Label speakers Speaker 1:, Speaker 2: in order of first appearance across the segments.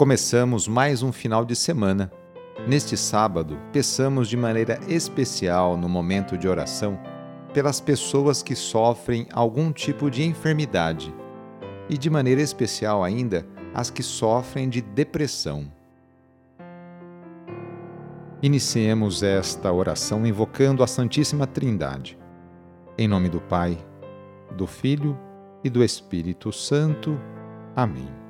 Speaker 1: Começamos mais um final de semana. Neste sábado, peçamos de maneira especial no momento de oração pelas pessoas que sofrem algum tipo de enfermidade e de maneira especial ainda as que sofrem de depressão. Iniciemos esta oração invocando a Santíssima Trindade. Em nome do Pai, do Filho e do Espírito Santo. Amém.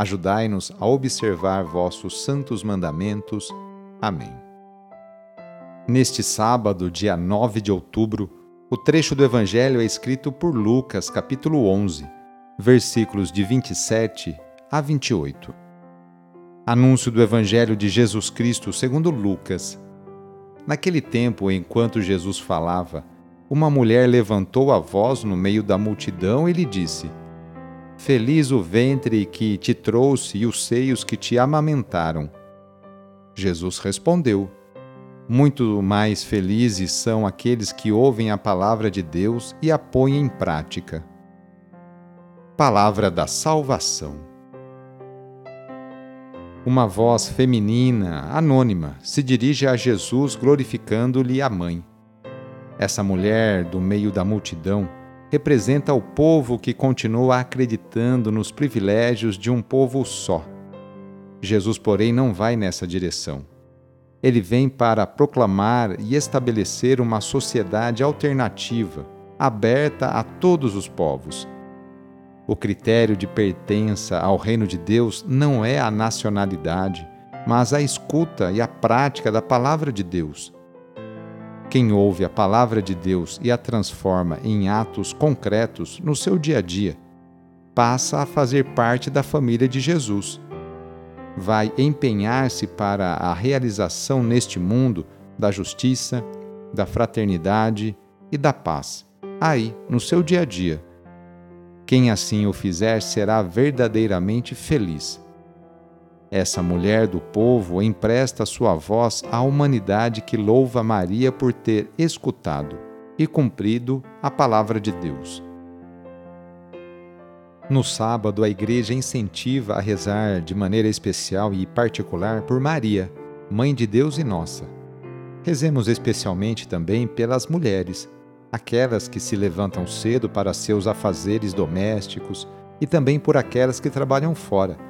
Speaker 1: Ajudai-nos a observar vossos santos mandamentos. Amém. Neste sábado, dia 9 de outubro, o trecho do Evangelho é escrito por Lucas, capítulo 11, versículos de 27 a 28. Anúncio do Evangelho de Jesus Cristo segundo Lucas Naquele tempo, enquanto Jesus falava, uma mulher levantou a voz no meio da multidão e lhe disse: Feliz o ventre que te trouxe e os seios que te amamentaram. Jesus respondeu: Muito mais felizes são aqueles que ouvem a palavra de Deus e a põem em prática. Palavra da Salvação uma voz feminina, anônima, se dirige a Jesus glorificando-lhe a mãe. Essa mulher, do meio da multidão, representa o povo que continua acreditando nos privilégios de um povo só. Jesus, porém, não vai nessa direção. Ele vem para proclamar e estabelecer uma sociedade alternativa, aberta a todos os povos o critério de pertença ao reino de Deus não é a nacionalidade, mas a escuta e a prática da palavra de Deus. Quem ouve a palavra de Deus e a transforma em atos concretos no seu dia a dia, passa a fazer parte da família de Jesus. Vai empenhar-se para a realização neste mundo da justiça, da fraternidade e da paz, aí, no seu dia a dia quem assim o fizer será verdadeiramente feliz. Essa mulher do povo empresta sua voz à humanidade que louva Maria por ter escutado e cumprido a palavra de Deus. No sábado, a Igreja incentiva a rezar de maneira especial e particular por Maria, Mãe de Deus e nossa. Rezemos especialmente também pelas mulheres aquelas que se levantam cedo para seus afazeres domésticos e também por aquelas que trabalham fora.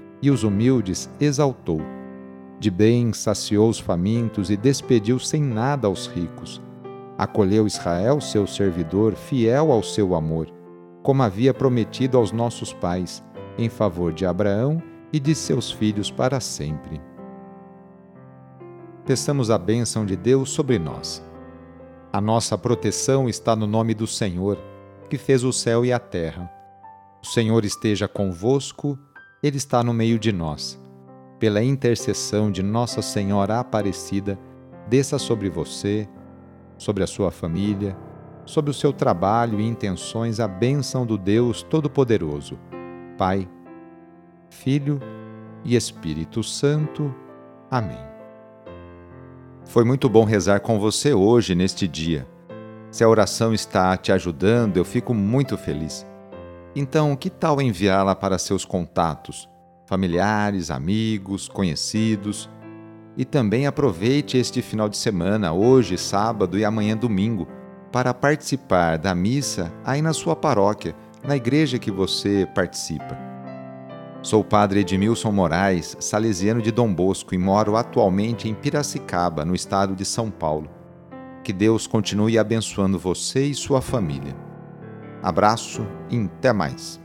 Speaker 1: e os humildes exaltou. De bem saciou os famintos e despediu sem nada aos ricos. Acolheu Israel, seu servidor, fiel ao seu amor, como havia prometido aos nossos pais, em favor de Abraão e de seus filhos para sempre. Peçamos a bênção de Deus sobre nós. A nossa proteção está no nome do Senhor, que fez o céu e a terra. O Senhor esteja convosco, Ele está no meio de nós. Pela intercessão de Nossa Senhora Aparecida, desça sobre você, sobre a sua família, sobre o seu trabalho e intenções a bênção do Deus Todo-Poderoso, Pai, Filho e Espírito Santo. Amém. Foi muito bom rezar com você hoje, neste dia. Se a oração está te ajudando, eu fico muito feliz. Então, que tal enviá-la para seus contatos, familiares, amigos, conhecidos? E também aproveite este final de semana, hoje, sábado e amanhã, domingo, para participar da missa aí na sua paróquia, na igreja que você participa. Sou o padre Edmilson Moraes, salesiano de Dom Bosco e moro atualmente em Piracicaba, no estado de São Paulo. Que Deus continue abençoando você e sua família. Abraço e até mais.